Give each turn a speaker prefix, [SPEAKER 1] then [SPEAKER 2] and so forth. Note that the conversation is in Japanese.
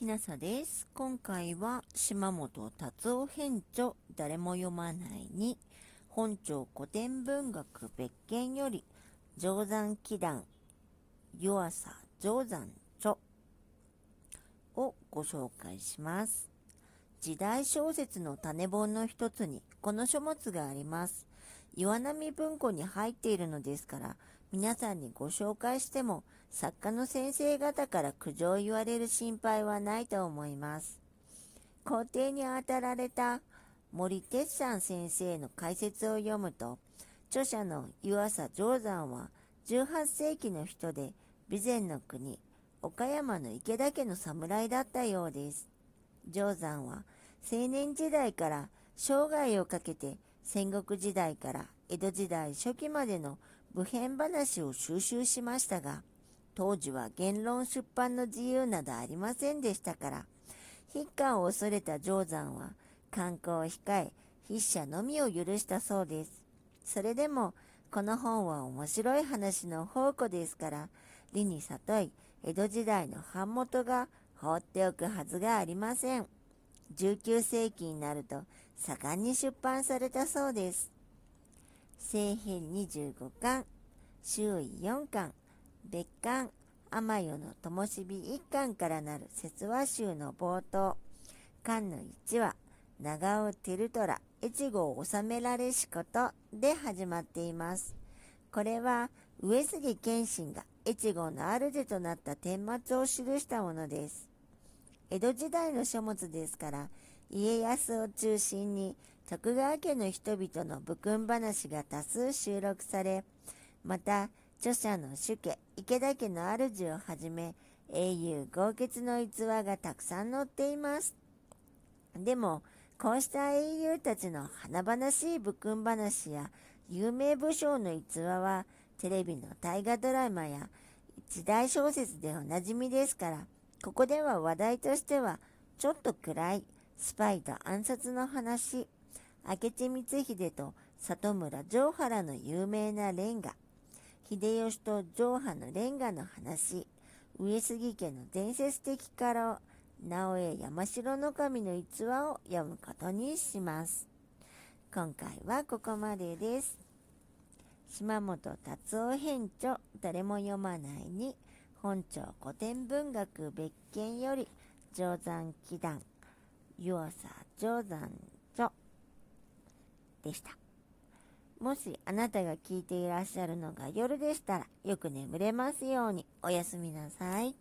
[SPEAKER 1] きなさです。今回は島本達夫編著誰も読まないに本庁古典文学別件より定山祈願湯浅定山著をご紹介します。時代小説の種本の一つにこの書物があります。岩波文庫に入っているのですから皆さんにご紹介しても作家の先生方から苦情を言われる心配はないと思います。校庭に当たられた森哲山先生の解説を読むと、著者の湯浅定山は18世紀の人で備前の国、岡山の池田家の侍だったようです。定山は青年時代から生涯をかけて戦国時代から江戸時代初期までの部編話を収集しましたが、当時は言論出版の自由などありませんでしたから、筆下を恐れた定山は観光を控え、筆者のみを許したそうです。それでも、この本は面白い話の宝庫ですから、理に悟い、江戸時代の版元が放っておくはずがありません。19世紀になると盛んに出版されたそうです。聖編25巻、周囲4巻、別巻、天代の灯火一巻からなる説話集の冒頭、巻の1話、長尾照虎、越後を治められしことで始まっています。これは上杉謙信が越後の主となった顛末を記したものです。江戸時代の書物ですから、家康を中心に徳川家の人々の武勲話が多数収録され、また著者の主家池田家の主をはじめ英雄豪傑の逸話がたくさん載っています。でも、こうした英雄たちの華々しい武勲話や有名武将の逸話はテレビの大河ドラマや時代小説でおなじみですから、ここでは話題としてはちょっと暗いスパイと暗殺の話、明智光秀と里村城原の有名なレンガ、秀吉と城派のレンガの話、上杉家の伝説的家老、直江山城の神の逸話を読むことにします。今回はここまでです。島本達夫編著誰も読まないに本庁古典文学別件より定山祈願湯浅定山著でした。もしあなたが聞いていらっしゃるのが夜でしたらよく眠れますようにおやすみなさい。